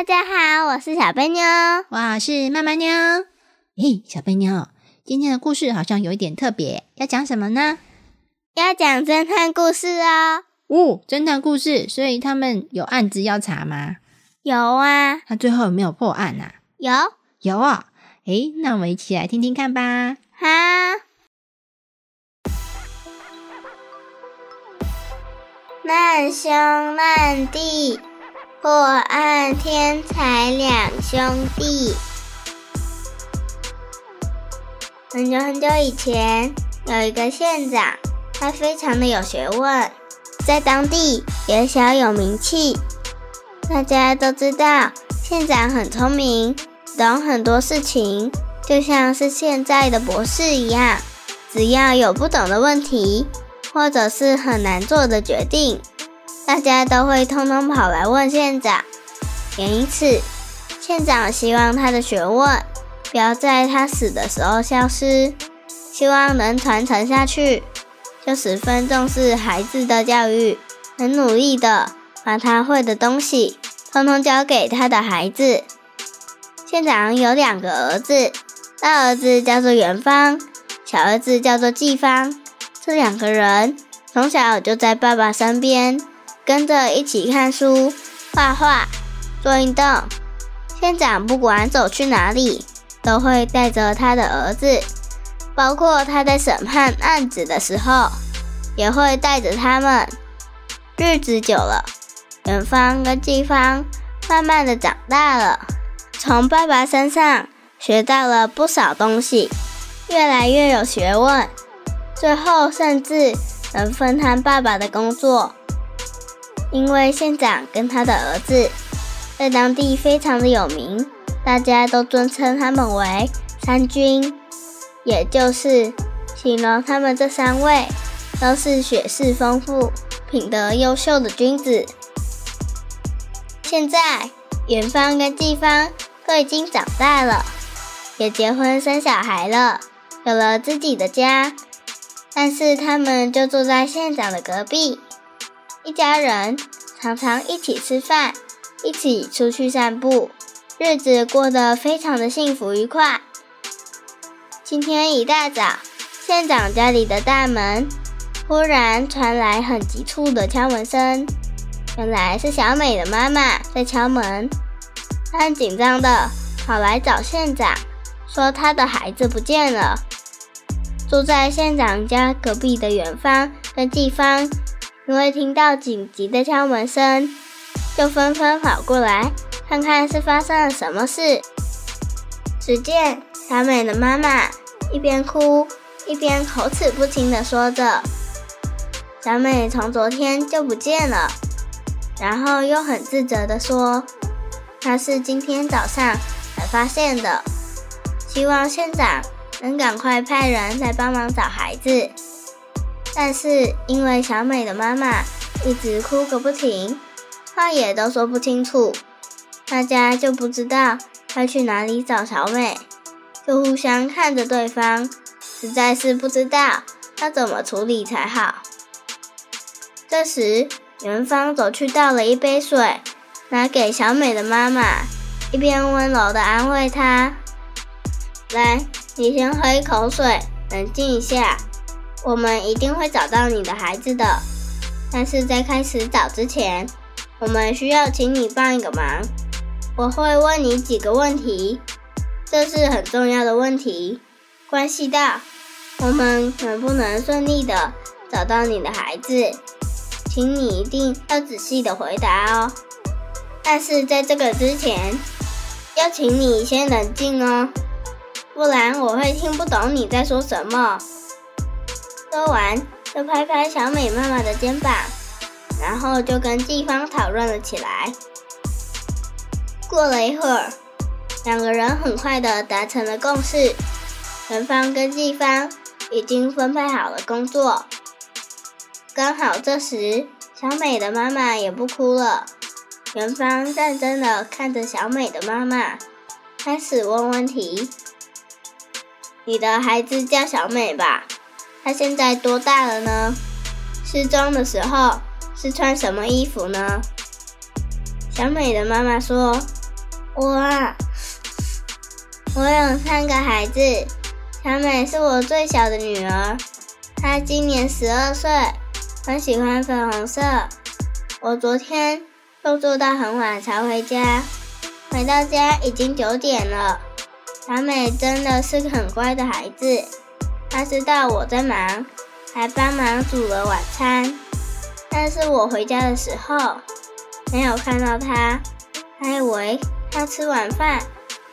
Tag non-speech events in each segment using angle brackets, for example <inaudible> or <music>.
大家好，我是小贝妞，我是妈妈妞。嘿，小贝妞，今天的故事好像有一点特别，要讲什么呢？要讲侦探故事哦。哦，侦探故事，所以他们有案子要查吗？有啊。那最后有没有破案啊？有，有啊。诶，那我们一起来听听看吧。好。难兄难弟。破案天才两兄弟。很久很久以前，有一个县长，他非常的有学问，在当地也小有名气。大家都知道，县长很聪明，懂很多事情，就像是现在的博士一样。只要有不懂的问题，或者是很难做的决定。大家都会通通跑来问县长，也因此，县长希望他的学问不要在他死的时候消失，希望能传承下去，就十分重视孩子的教育，很努力的把他会的东西通通教给他的孩子。县长有两个儿子，大儿子叫做元芳，小儿子叫做季芳。这两个人从小就在爸爸身边。跟着一起看书、画画、做运动。县长不管走去哪里，都会带着他的儿子，包括他在审判案子的时候，也会带着他们。日子久了，元芳跟季芳慢慢的长大了，从爸爸身上学到了不少东西，越来越有学问，最后甚至能分摊爸爸的工作。因为县长跟他的儿子在当地非常的有名，大家都尊称他们为三军，也就是形容他们这三位都是学识丰富、品德优秀的君子。现在元芳跟季芳都已经长大了，也结婚生小孩了，有了自己的家，但是他们就住在县长的隔壁。一家人常常一起吃饭，一起出去散步，日子过得非常的幸福愉快。今天一大早，县长家里的大门忽然传来很急促的敲门声，原来是小美的妈妈在敲门。她很紧张的跑来找县长，说她的孩子不见了。住在县长家隔壁的远方跟地方。因为听到紧急的敲门声，就纷纷跑过来看看是发生了什么事。只见小美的妈妈一边哭一边口齿不清地说着：“小美从昨天就不见了。”然后又很自责地说：“她是今天早上才发现的，希望县长能赶快派人来帮忙找孩子。”但是因为小美的妈妈一直哭个不停，话也都说不清楚，大家就不知道该去哪里找小美，就互相看着对方，实在是不知道要怎么处理才好。这时，元芳走去倒了一杯水，拿给小美的妈妈，一边温柔的安慰她：“来，你先喝一口水，冷静一下。”我们一定会找到你的孩子的，但是在开始找之前，我们需要请你帮一个忙。我会问你几个问题，这是很重要的问题，关系到我们能不能顺利的找到你的孩子，请你一定要仔细的回答哦。但是在这个之前，要请你先冷静哦，不然我会听不懂你在说什么。说完，就拍拍小美妈妈的肩膀，然后就跟季芳讨论了起来。过了一会儿，两个人很快的达成了共识。元芳跟季芳已经分配好了工作。刚好这时，小美的妈妈也不哭了。元芳认真的看着小美的妈妈，开始问问题：“你的孩子叫小美吧？她现在多大了呢？失踪的时候是穿什么衣服呢？”小美的妈妈说：“我，我有三个孩子，小美是我最小的女儿，她今年十二岁，很喜欢粉红色。我昨天。”工作到很晚才回家，回到家已经九点了。小美真的是个很乖的孩子，他知道我在忙，还帮忙煮了晚餐。但是我回家的时候没有看到他，还以为他吃完饭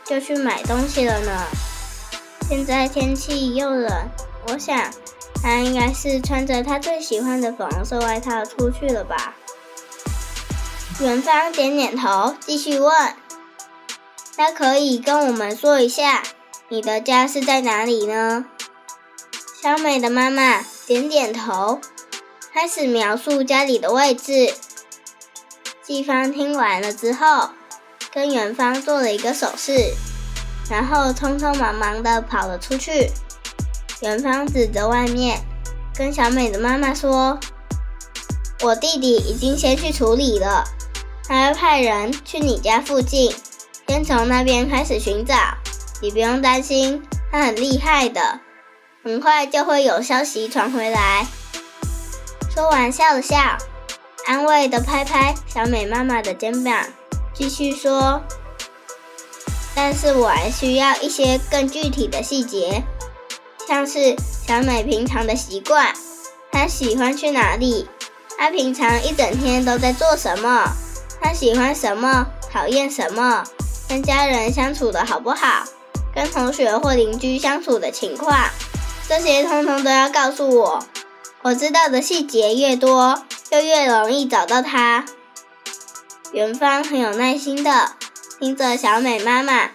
就去买东西了呢。现在天气又冷，我想他应该是穿着他最喜欢的粉红色外套出去了吧。元芳点点头，继续问：“那可以跟我们说一下，你的家是在哪里呢？”小美的妈妈点点头，开始描述家里的位置。季芳听完了之后，跟元芳做了一个手势，然后匆匆忙忙的跑了出去。元芳指着外面，跟小美的妈妈说：“我弟弟已经先去处理了。”还会派人去你家附近，先从那边开始寻找。你不用担心，他很厉害的，很快就会有消息传回来。说完笑了笑，安慰的拍拍小美妈妈的肩膀，继续说：“但是我还需要一些更具体的细节，像是小美平常的习惯，她喜欢去哪里，她平常一整天都在做什么。”她喜欢什么？讨厌什么？跟家人相处的好不好？跟同学或邻居相处的情况，这些通通都要告诉我。我知道的细节越多，就越容易找到他。元芳很有耐心的听着小美妈妈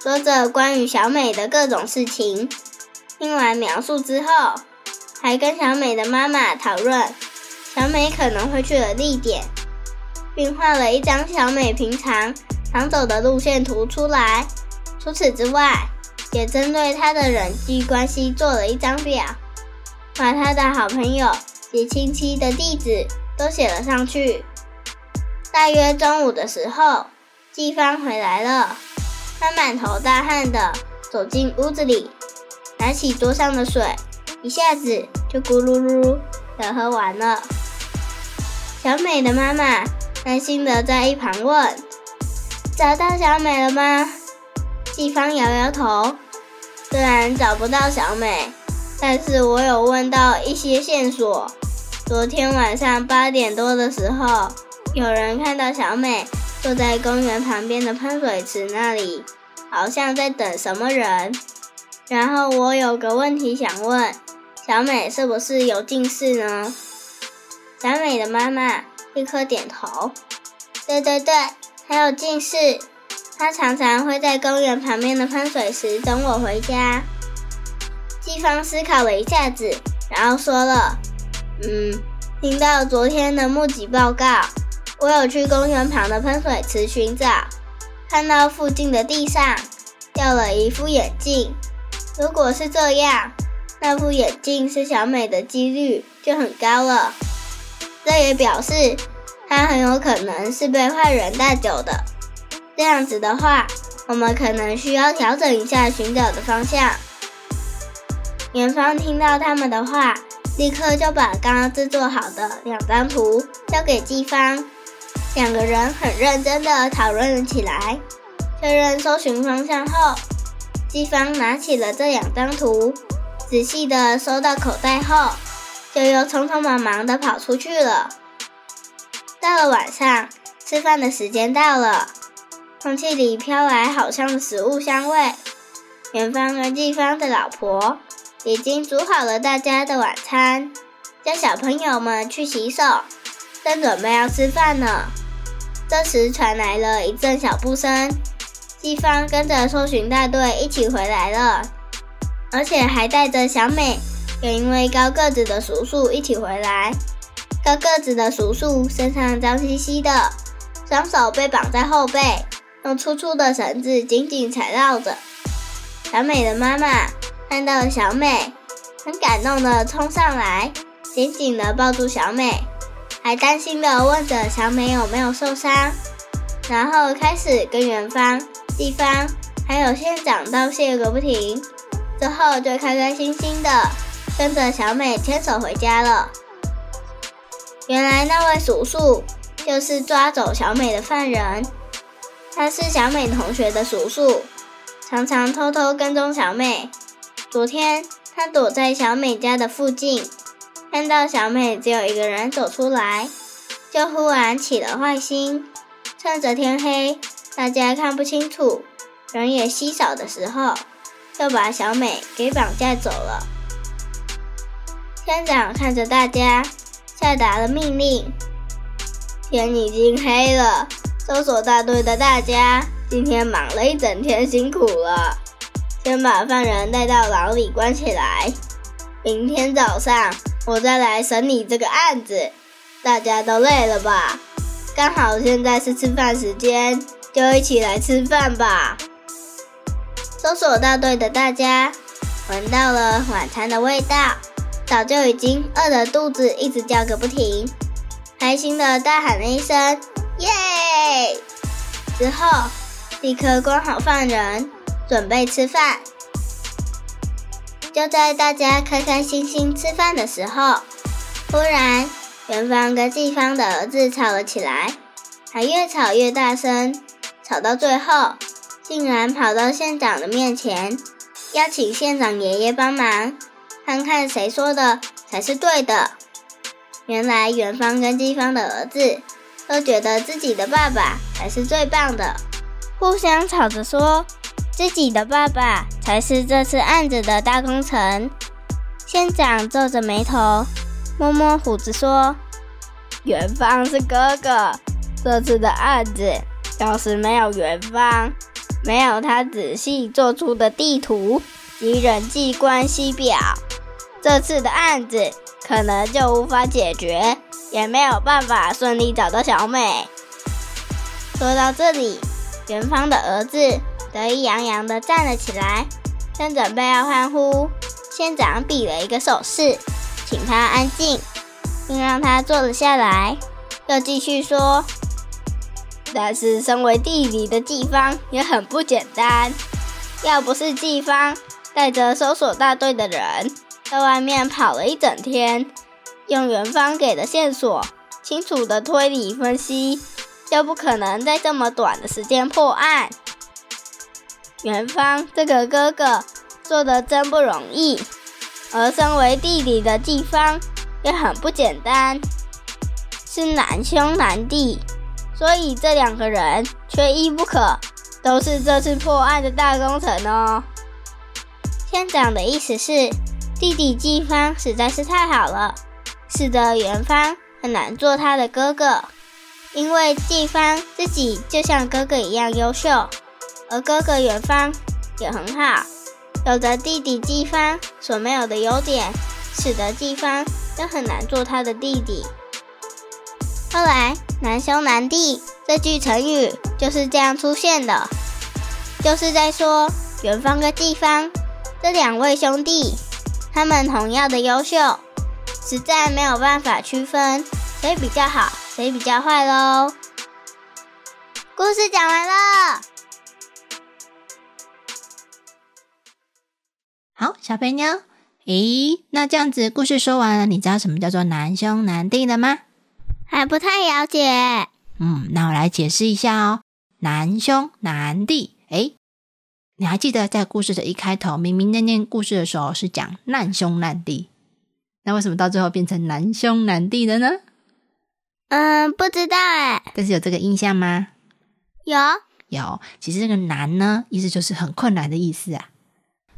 说着关于小美的各种事情。听完描述之后，还跟小美的妈妈讨论小美可能会去的地点。并画了一张小美平常常走的路线图出来。除此之外，也针对他的人际关系做了一张表，把他的好朋友及亲戚的地址都写了上去。大约中午的时候，季芳回来了，他满头大汗的走进屋子里，拿起桌上的水，一下子就咕噜噜的喝完了。小美的妈妈。担心的在一旁问：“找到小美了吗？”季芳摇摇头，虽然找不到小美，但是我有问到一些线索。昨天晚上八点多的时候，有人看到小美坐在公园旁边的喷水池那里，好像在等什么人。然后我有个问题想问：小美是不是有近视呢？小美的妈妈。立刻点头，对对对，还有近视。他常常会在公园旁边的喷水池等我回家。季芳思考了一下子，然后说了：“嗯，听到昨天的目击报告，我有去公园旁的喷水池寻找，看到附近的地上掉了一副眼镜。如果是这样，那副眼镜是小美的几率就很高了。”这也表示，他很有可能是被坏人带走的。这样子的话，我们可能需要调整一下寻找的方向。元芳听到他们的话，立刻就把刚刚制作好的两张图交给季芳，两个人很认真的讨论了起来。确认搜寻方向后，季芳拿起了这两张图，仔细的收到口袋后。就又匆匆忙忙地跑出去了。到了晚上，吃饭的时间到了，空气里飘来好香的食物香味。远方跟地方的老婆已经煮好了大家的晚餐，叫小朋友们去洗手，正准备要吃饭呢。这时传来了一阵小步声，季芳跟着搜寻大队一起回来了，而且还带着小美跟一位高个子的叔叔一起回来。高个子的叔叔身上脏兮兮的，双手被绑在后背，用粗粗的绳子紧紧缠绕着。小美的妈妈看到小美，很感动的冲上来，紧紧的抱住小美。还担心的问着小美有没有受伤，然后开始跟园方、地方还有县长道谢个不停，之后就开开心心的跟着小美牵手回家了。原来那位叔叔就是抓走小美的犯人，他是小美同学的叔叔，常常偷偷跟踪小美。昨天他躲在小美家的附近。看到小美只有一个人走出来，就忽然起了坏心，趁着天黑，大家看不清楚，人也稀少的时候，就把小美给绑架走了。县长看着大家，下达了命令：天已经黑了，搜索大队的大家今天忙了一整天，辛苦了，先把犯人带到牢里关起来，明天早上。我再来审理这个案子，大家都累了吧？刚好现在是吃饭时间，就一起来吃饭吧。搜索大队的大家闻到了晚餐的味道，早就已经饿得肚子一直叫个不停，开心的大喊了一声“耶”，之后立刻关好犯人，准备吃饭。就在大家开开心心吃饭的时候，忽然，元芳跟季芳的儿子吵了起来，还越吵越大声，吵到最后，竟然跑到县长的面前，邀请县长爷爷帮忙，看看谁说的才是对的。原来，元芳跟季芳的儿子都觉得自己的爸爸才是最棒的，互相吵着说。自己的爸爸才是这次案子的大功臣。县长皱着眉头，摸摸胡子说：“元芳是哥哥，这次的案子要是没有元芳，没有他仔细做出的地图及人际关系表，这次的案子可能就无法解决，也没有办法顺利找到小美。”说到这里，元芳的儿子。得意洋洋地站了起来，正准备要欢呼，县长比了一个手势，请他安静，并让他坐了下来，又继续说：“但是身为弟弟的季芳也很不简单，要不是季芳带着搜索大队的人在外面跑了一整天，用元芳给的线索清楚的推理分析，就不可能在这么短的时间破案。”元芳这个哥哥做的真不容易，而身为弟弟的季芳也很不简单，是难兄难弟，所以这两个人缺一不可，都是这次破案的大功臣哦。县长的意思是，弟弟季芳实在是太好了，使得元芳很难做他的哥哥，因为季芳自己就像哥哥一样优秀。而哥哥元芳也很好，有着弟弟季芳所没有的优点，使得季芳就很难做他的弟弟。后来“难兄难弟”这句成语就是这样出现的，就是在说元芳跟季芳这两位兄弟，他们同样的优秀，实在没有办法区分谁比较好，谁比较坏喽。故事讲完了。好，小肥妞，咦，那这样子故事说完了，你知道什么叫做难兄难弟了吗？还不太了解。嗯，那我来解释一下哦。难兄难弟，哎，你还记得在故事的一开头，明明念念故事的时候是讲难兄难弟，那为什么到最后变成难兄难弟了呢？嗯，不知道哎。但是有这个印象吗？有，有。其实这个难呢，意思就是很困难的意思啊。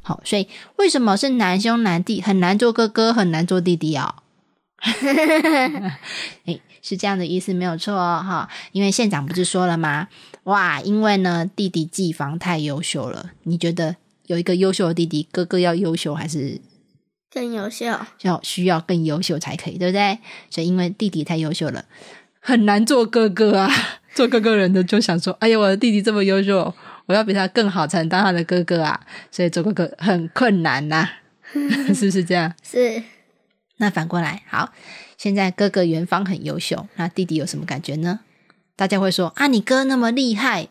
好，所以为什么是难兄难弟？很难做哥哥，很难做弟弟哦。<laughs> <laughs> 哎，是这样的意思，没有错哦，哈。因为县长不是说了吗？哇，因为呢，弟弟技房太优秀了。你觉得有一个优秀的弟弟，哥哥要优秀还是更优秀？要需要更优秀才可以，对不对？所以因为弟弟太优秀了，很难做哥哥啊。<laughs> 做哥哥人的就想说：“哎呀，我的弟弟这么优秀，我要比他更好，才能当他的哥哥啊。”所以做哥哥很困难呐，<laughs> 是不是这样？是。那反过来，好，现在哥哥元芳很优秀，那弟弟有什么感觉呢？大家会说：“啊，你哥那么厉害，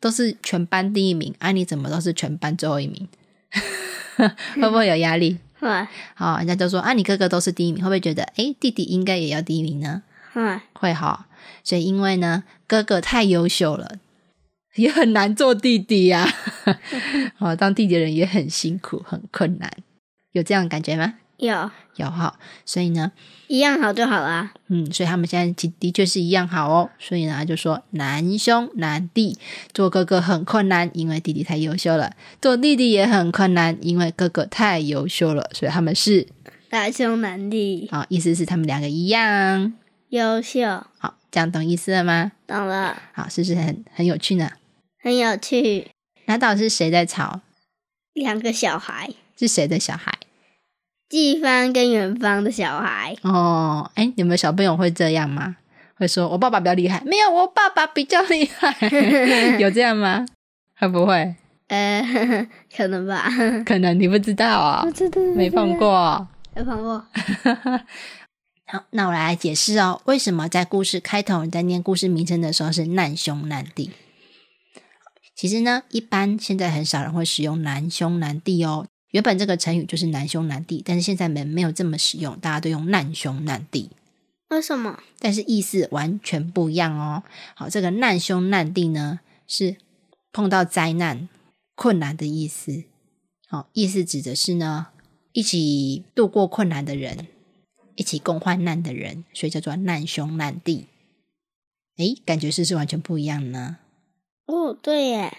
都是全班第一名，啊，你怎么都是全班最后一名？” <laughs> 会不会有压力？<laughs> 会。好，人家就说：“啊，你哥哥都是第一名，会不会觉得，哎，弟弟应该也要第一名呢？”会。会哈。所以因为呢，哥哥太优秀了，也很难做弟弟呀。<laughs> 哦，当弟弟的人也很辛苦，很困难，有这样感觉吗？有，有哈。所以呢，一样好就好啦。嗯，所以他们现在的确是一样好哦。所以呢，就说难兄难弟，做哥哥很困难，因为弟弟太优秀了；做弟弟也很困难，因为哥哥太优秀了。所以他们是难兄难弟。好，意思是他们两个一样优秀。好。这样懂意思了吗？懂了。好，是不是很很有趣呢？很有趣。那到底是谁在吵？两个小孩。是谁的小孩？季方跟远方的小孩。哦，哎，有没有小朋友会这样吗？会说我爸爸比较厉害？没有，我爸爸比较厉害。<laughs> 有这样吗？会不会？呃，<laughs> 可能吧。可能你不知道啊。我知道。没碰过。没碰过。<laughs> 好，那我来解释哦，为什么在故事开头你在念故事名称的时候是难兄难弟？其实呢，一般现在很少人会使用难兄难弟哦。原本这个成语就是难兄难弟，但是现在没没有这么使用，大家都用难兄难弟。为什么？但是意思完全不一样哦。好，这个难兄难弟呢，是碰到灾难、困难的意思。好，意思指的是呢，一起度过困难的人。一起共患难的人，所以叫做难兄难弟。诶，感觉是不是完全不一样呢？哦，对耶。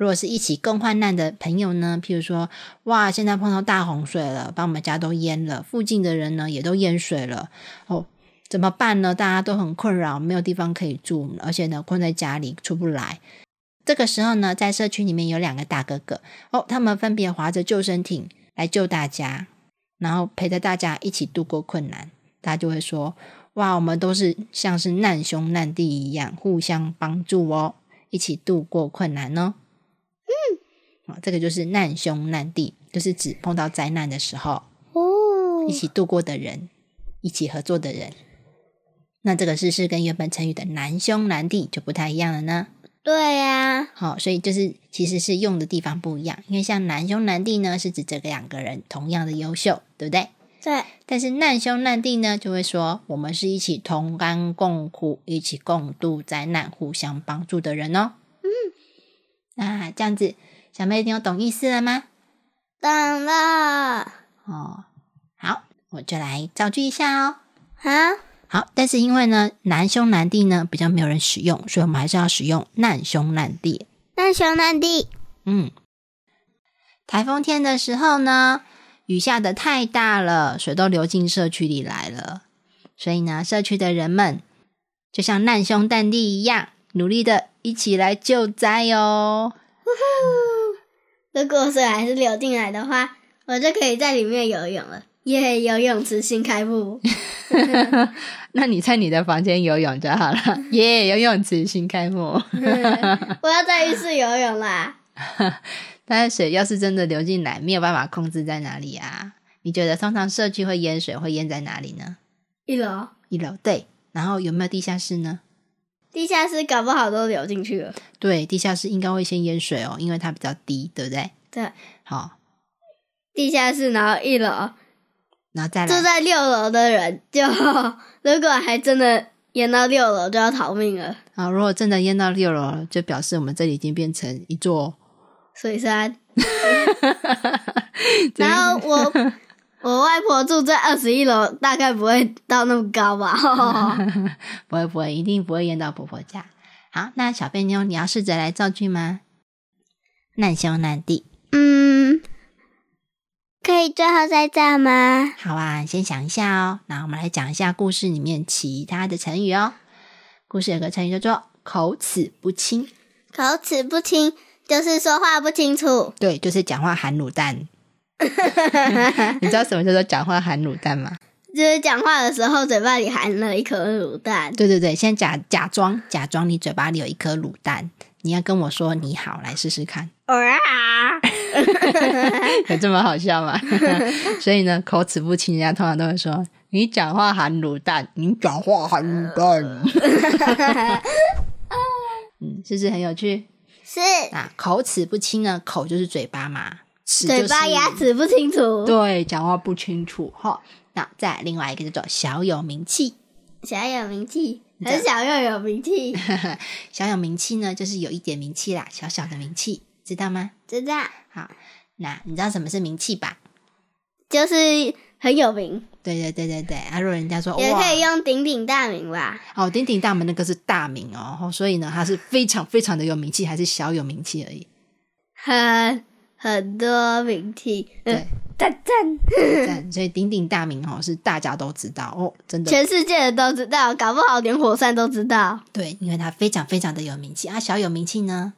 如果是一起共患难的朋友呢？譬如说，哇，现在碰到大洪水了，把我们家都淹了，附近的人呢也都淹水了。哦，怎么办呢？大家都很困扰，没有地方可以住，而且呢，困在家里出不来。这个时候呢，在社区里面有两个大哥哥，哦，他们分别划着救生艇来救大家。然后陪着大家一起度过困难，大家就会说：“哇，我们都是像是难兄难弟一样，互相帮助哦，一起度过困难哦。”嗯，这个就是难兄难弟，就是指碰到灾难的时候哦，一起度过的人，一起合作的人。那这个是是跟原本成语的难兄难弟就不太一样了呢。对呀，好，所以就是其实是用的地方不一样，因为像难兄难弟呢，是指这两个人同样的优秀，对不对？对。但是难兄难弟呢，就会说我们是一起同甘共苦、一起共度灾难、互相帮助的人哦。嗯，那这样子，小妹你有懂意思了吗？懂了。哦，好，我就来造句一下哦。好。好，但是因为呢，难兄难弟呢比较没有人使用，所以我们还是要使用难兄难弟。难兄难弟。嗯，台风天的时候呢，雨下的太大了，水都流进社区里来了，所以呢，社区的人们就像难兄难弟一样，努力的一起来救灾哦。如果水还是流进来的话，我就可以在里面游泳了。耶！游泳池新开幕。<laughs> <laughs> 那你在你的房间游泳就好了。耶！游泳池新开幕。<laughs> 我要在浴室游泳啦。但是水要是真的流进来，没有办法控制在哪里啊？你觉得通常社区会淹水，会淹在哪里呢？一楼。一楼对。然后有没有地下室呢？地下室搞不好都流进去了。对，地下室应该会先淹水哦，因为它比较低，对不对？对。好。地下室，然后一楼。然后再住在六楼的人，就 <laughs> 如果还真的淹到六楼，就要逃命了。啊，如果真的淹到六楼，就表示我们这里已经变成一座水山。<laughs> <laughs> 然后我我外婆住在二十一楼，大概不会到那么高吧？<laughs> 不会不会，一定不会淹到婆婆家。好，那小贝妞，你要试着来造句吗？难兄难弟。嗯。可以最后再造吗？好啊，先想一下哦。那我们来讲一下故事里面其他的成语哦。故事有个成语叫做“口齿不清口齿不清就是说话不清楚”，。对，就是讲话含卤蛋。<laughs> 你知道什么叫做讲话含卤蛋吗？就是讲话的时候嘴巴里含了一颗卤蛋。对对对，先假假装假装你嘴巴里有一颗卤蛋，你要跟我说你好，来试试看，哇！<laughs> 有这么好笑吗？<laughs> 所以呢，口齿不清，人家通常都会说你讲话含卤蛋，你讲话含卤蛋。嗯，是不是很有趣？是那口齿不清呢？口就是嘴巴嘛，齿就是嘴巴牙齿不清楚，对，讲话不清楚哈。那再另外一个叫做小有名气，小有名气，很小又有名气，<laughs> 小有名气呢，就是有一点名气啦，小小的名气，知道吗？知道？好，那你知道什么是名气吧？就是很有名，对对对对对，啊，如果人家说也，可以用鼎鼎大名吧？哦，鼎鼎大名那个是大名哦，哦所以呢，他是非常非常的有名气，还是小有名气而已。很很多名气，对嗯，赞赞，赞 <laughs> 所以鼎鼎大名哦，是大家都知道哦，真的全世界人都知道，搞不好连火山都知道。对，因为他非常非常的有名气啊。小有名气呢，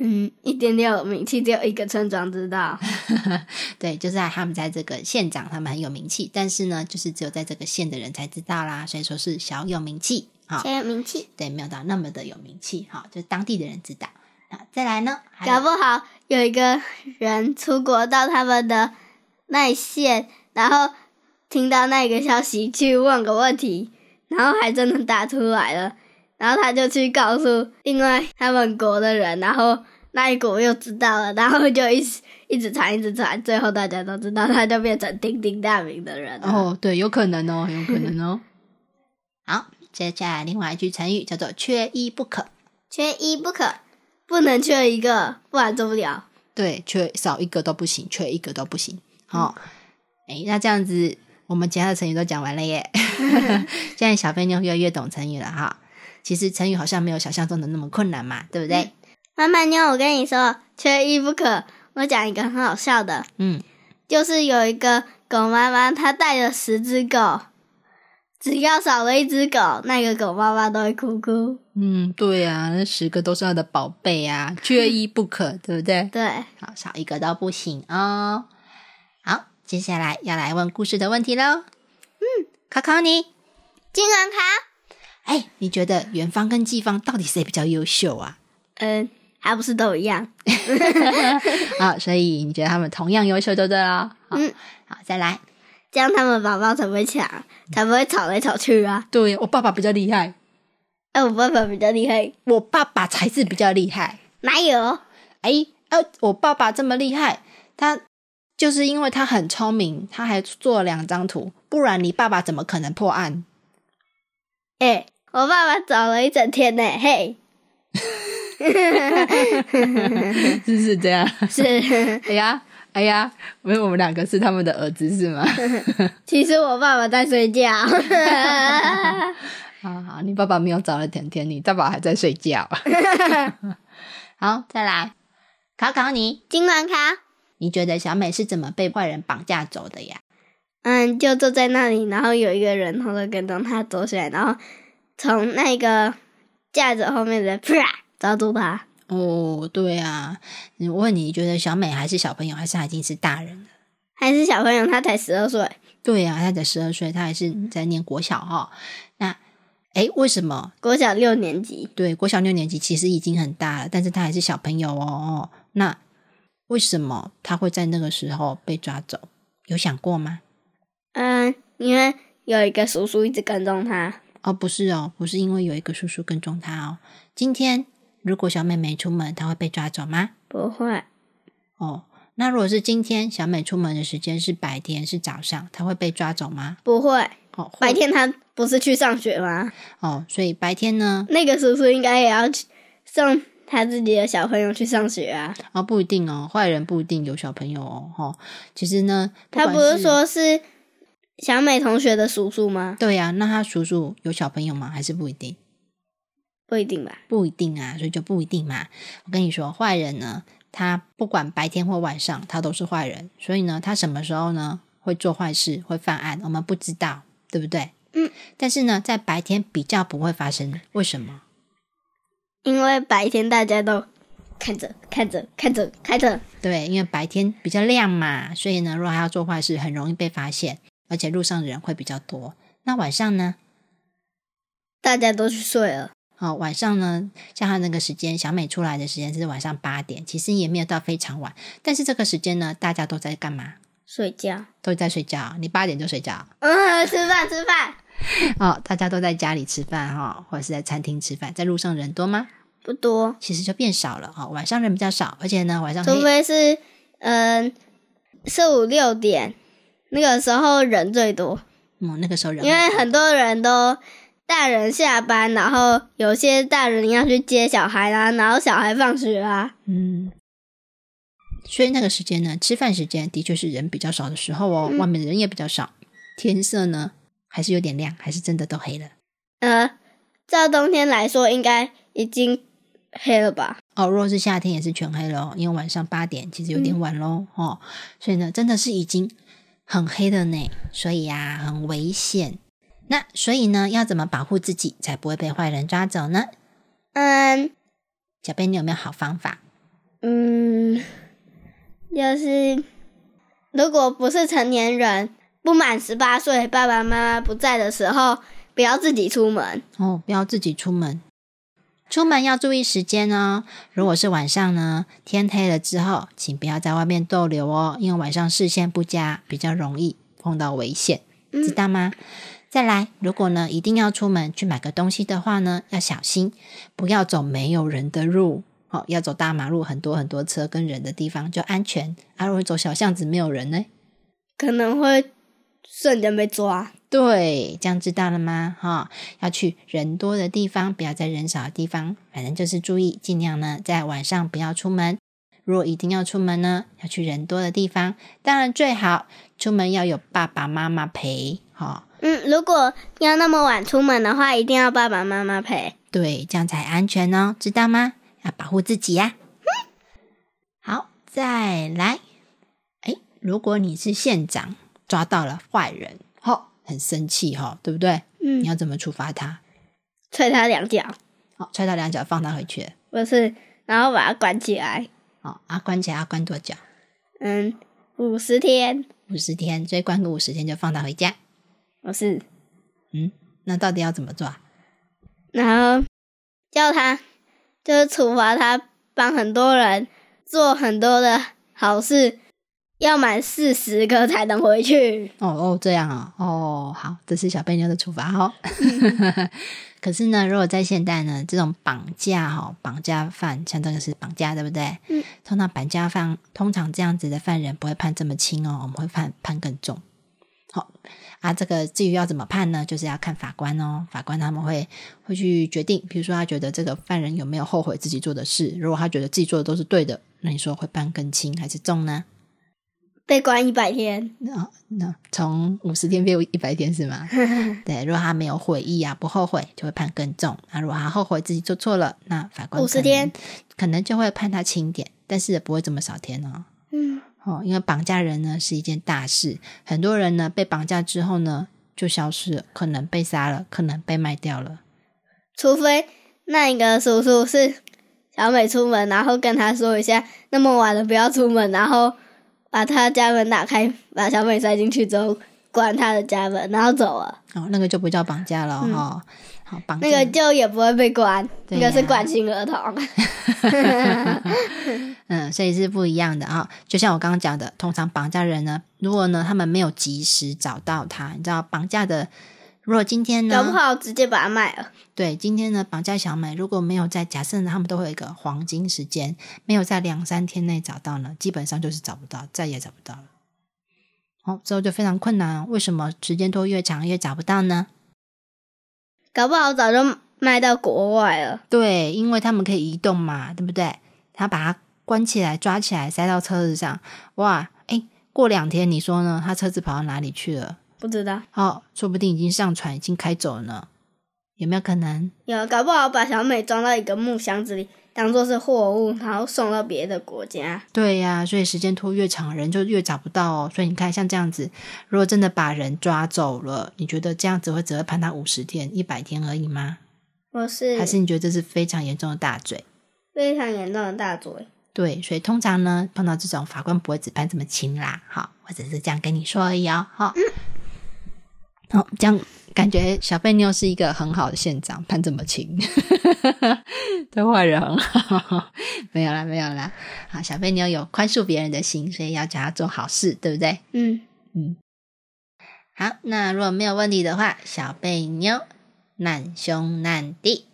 嗯，一点点有名气，只有一个村庄知道。<laughs> 对，就是在他们在这个县长他们很有名气，但是呢，就是只有在这个县的人才知道啦，所以说是小有名气。好、小有名气，对，没有到那么的有名气，哈、就是当地的人知道。好，再来呢，搞不好有一个人出国到他们的那县，然后听到那个消息去问个问题，然后还真的答出来了，然后他就去告诉另外他们国的人，然后那一国又知道了，然后就一直一直传，一直传，最后大家都知道，他就变成鼎鼎大名的人了。哦，对，有可能哦，有可能哦。好，接下来另外一句成语叫做“缺一不可缺一不可，不能缺一个，不然做不了。”。对，缺少一个都不行，缺一个都不行。好、哎、那这样子，我们其他的成语都讲完了耶。<laughs> 现在小飞妞越来越懂成语了哈。其实成语好像没有想象中的那么困难嘛，对不对？妈妈妞，我跟你说，缺一不可。我讲一个很好笑的，嗯，就是有一个狗妈妈，她带了十只狗，只要少了一只狗，那个狗妈妈都会哭哭。嗯，对啊，那十个都是他的宝贝啊，<laughs> 缺一不可，对不对？对，好，少一个都不行哦。好，接下来要来问故事的问题喽。嗯，考考你，金文卡，哎，你觉得元芳跟季芳到底谁比较优秀啊？嗯，还不是都一样？<laughs> 好，所以你觉得他们同样优秀就对了。好嗯，好，再来。这样他们宝宝才不会抢，才不会吵来吵去啊。对我爸爸比较厉害，哎、我爸爸比较厉害，我爸爸才是比较厉害。哪有？哎，呃，我爸爸这么厉害，他就是因为他很聪明，他还做了两张图，不然你爸爸怎么可能破案？哎、我爸爸找了一整天呢，嘿，<laughs> 是不是这样？<laughs> 是，哎呀，哎呀，因为我们两个是他们的儿子是吗？<laughs> 其实我爸爸在睡觉。<laughs> 好好，你爸爸没有找了甜甜，你爸爸还在睡觉。<laughs> 好，再来考考你，金文卡，你觉得小美是怎么被坏人绑架走的呀？嗯，就坐在那里，然后有一个人偷偷跟踪他走起来，然后从那个架子后面的人啪抓住他。哦，对啊，我问你，你觉得小美还是小朋友，还是她已经是大人了？还是小朋友，她才十二岁。对呀、啊，她才十二岁，她还是在念国小哈、那，诶，为什么？国小六年级，对，国小六年级其实已经很大了，但是她还是小朋友哦。哦，那为什么她会在那个时候被抓走？有想过吗？嗯，因为有一个叔叔一直跟踪他。哦，不是哦，不是因为有一个叔叔跟踪她哦。今天如果小美没出门，她会被抓走吗？不会，哦，那如果是今天小美出门的时间是白天，是早上，她会被抓走吗？不会。哦，白天她不是去上学吗？哦，所以白天呢？那个叔叔应该也要去送他自己的小朋友去上学啊。哦，不一定哦，坏人不一定有小朋友哦。哦，其实呢，他不是说是小美同学的叔叔吗？对呀、那他叔叔有小朋友吗？还是不一定？不一定吧。不一定啊，所以就不一定嘛。我跟你说，坏人呢，他不管白天或晚上，他都是坏人。所以呢，他什么时候呢会做坏事、会犯案，我们不知道，对不对？嗯。但是呢，在白天比较不会发生，为什么？因为白天大家都看着、看着、看着、看着。对，因为白天比较亮嘛，所以呢，如果他要做坏事，很容易被发现，而且路上的人会比较多。那晚上呢？大家都去睡了。哦，晚上呢，像他那个时间，小美出来的时间是晚上八点，其实也没有到非常晚。但是这个时间呢，大家都在干嘛？睡觉，都在睡觉。你八点就睡觉？嗯，吃饭吃饭。哦，大家都在家里吃饭哈，或者是在餐厅吃饭。在路上人多吗？不多，其实就变少了哦。晚上人比较少，而且呢，晚上除非是嗯四五六点那个时候人最多。嗯，那个时候人因为很多人都。大人下班，然后有些大人要去接小孩啦，然后小孩放学啦。嗯，所以那个时间呢，吃饭时间的确是人比较少的时候哦，外面的人也比较少，天色呢还是有点亮，还是真的都黑了。呃，照冬天来说，应该已经黑了吧？哦，如果是夏天也是全黑了，因为晚上八点其实有点晚喽。哦，所以呢，真的是已经很黑的呢，所以呀，很危险。那所以呢，要怎么保护自己才不会被坏人抓走呢？嗯，小贝，你有没有好方法？嗯，就是如果不是成年人，不满十八岁，爸爸妈妈不在的时候，不要自己出门哦，不要自己出门。出门要注意时间哦。如果是晚上呢，天黑了之后，请不要在外面逗留哦，因为晚上视线不佳，比较容易碰到危险，知道吗？再来，如果呢一定要出门去买个东西的话呢，要小心，不要走没有人的路，哦，要走大马路，很多很多车跟人的地方就安全。啊，如果走小巷子没有人呢，可能会瞬间被抓。对，这样知道了吗？哈，要去人多的地方，不要在人少的地方，反正就是注意，尽量呢在晚上不要出门。如果一定要出门呢，要去人多的地方，当然最好出门要有爸爸妈妈陪，哈。嗯，如果要那么晚出门的话，一定要爸爸妈妈陪。对，这样才安全哦，知道吗？要保护自己呀。好，再来。哎，如果你是县长，抓到了坏人，吼，很生气哈，对不对？嗯。你要怎么处罚他？踹他两脚。好，踹他两脚，放他回去。不是，然后把他关起来。哦，啊，关起来要关多久？嗯，五十天。五十天，所以关个五十天就放他回家。我是，嗯，那到底要怎么做？然后叫他，就是处罚他，帮很多人做很多的好事，要满四十个才能回去。哦哦，这样啊，哦，好，这是小贝妞的处罚哈。<laughs> 可是呢，如果在现代呢，这种绑架哈，绑架犯，像这个是绑架，对不对？嗯。通常绑架犯，通常这样子的犯人不会判这么轻哦，我们会判判更重。好啊，这个至于要怎么判呢？就是要看法官哦，法官他们会会去决定。比如说，他觉得这个犯人有没有后悔自己做的事？如果他觉得自己做的都是对的，那你说会判更轻还是重呢？被关一百天？那那从五十天变一百天是吗？<laughs> 对，如果他没有悔意啊，不后悔，就会判更重。那如果他后悔自己做错了，那法官五十天可能就会判他轻点，但是也不会这么少天哦。嗯。哦，因为绑架人呢是一件大事，很多人呢被绑架之后呢就消失了，可能被杀了，可能被卖掉了。除非那一个叔叔是小美出门，然后跟他说一下，那么晚了不要出门，然后把他家门打开，把小美塞进去之后关他的家门，然后走了。哦，那个就不叫绑架了哈。好，绑那个就也不会被关，那个是管心儿童。<laughs> 嗯，所以是不一样的啊。就像我刚刚讲的，通常绑架人呢，如果呢他们没有及时找到他，你知道绑架的，如果今天呢，搞不好直接把他卖了。对，今天呢绑架小美，如果没有在假设呢，他们都会有一个黄金时间，没有在两三天内找到呢，基本上就是找不到，再也找不到了。好，之后就非常困难。为什么时间拖越长越找不到呢？搞不好早就卖到国外了。对，因为他们可以移动嘛，对不对？他把它关起来、抓起来，塞到车子上。哇，哎，过两天你说呢？他车子跑到哪里去了？不知道。哦，说不定已经上船，已经开走了呢。有没有可能？有，搞不好把小美装到一个木箱子里，当做是货物，然后送到别的国家。对呀、所以时间拖越长，人就越找不到哦。所以你看，像这样子，如果真的把人抓走了，你觉得这样子会只会判他五十天、一百天而已吗？我是还是你觉得这是非常严重的大罪？非常严重的大罪。对，所以通常呢，碰到这种法官不会只判这么轻啦，好，我只是这样跟你说而已哦，好，好，这样感觉小贝妞是一个很好的县长，判这么轻，<laughs> 对坏人很好，没有啦，没有啦，好，小贝妞有宽恕别人的心，所以要叫他做好事，对不对？嗯，好，那如果没有问题的话，小贝妞难兄难弟，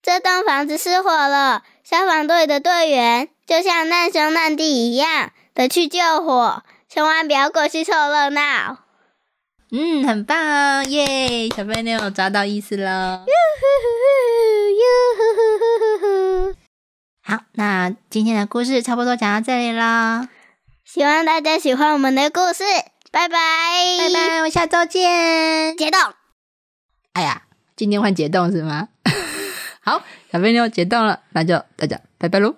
这栋房子失火了，消防队的队员就像难兄难弟一样的去救火，千万不要过去凑热闹。嗯，很棒哦，耶！小贝妞有抓到意思喽。好，那今天的故事差不多讲到这里啦，希望大家喜欢我们的故事，拜拜，拜，拜，我们下周见。解冻。哎呀，今天换解冻是吗？<laughs> 好，小贝妞解冻了，那就大家拜拜喽。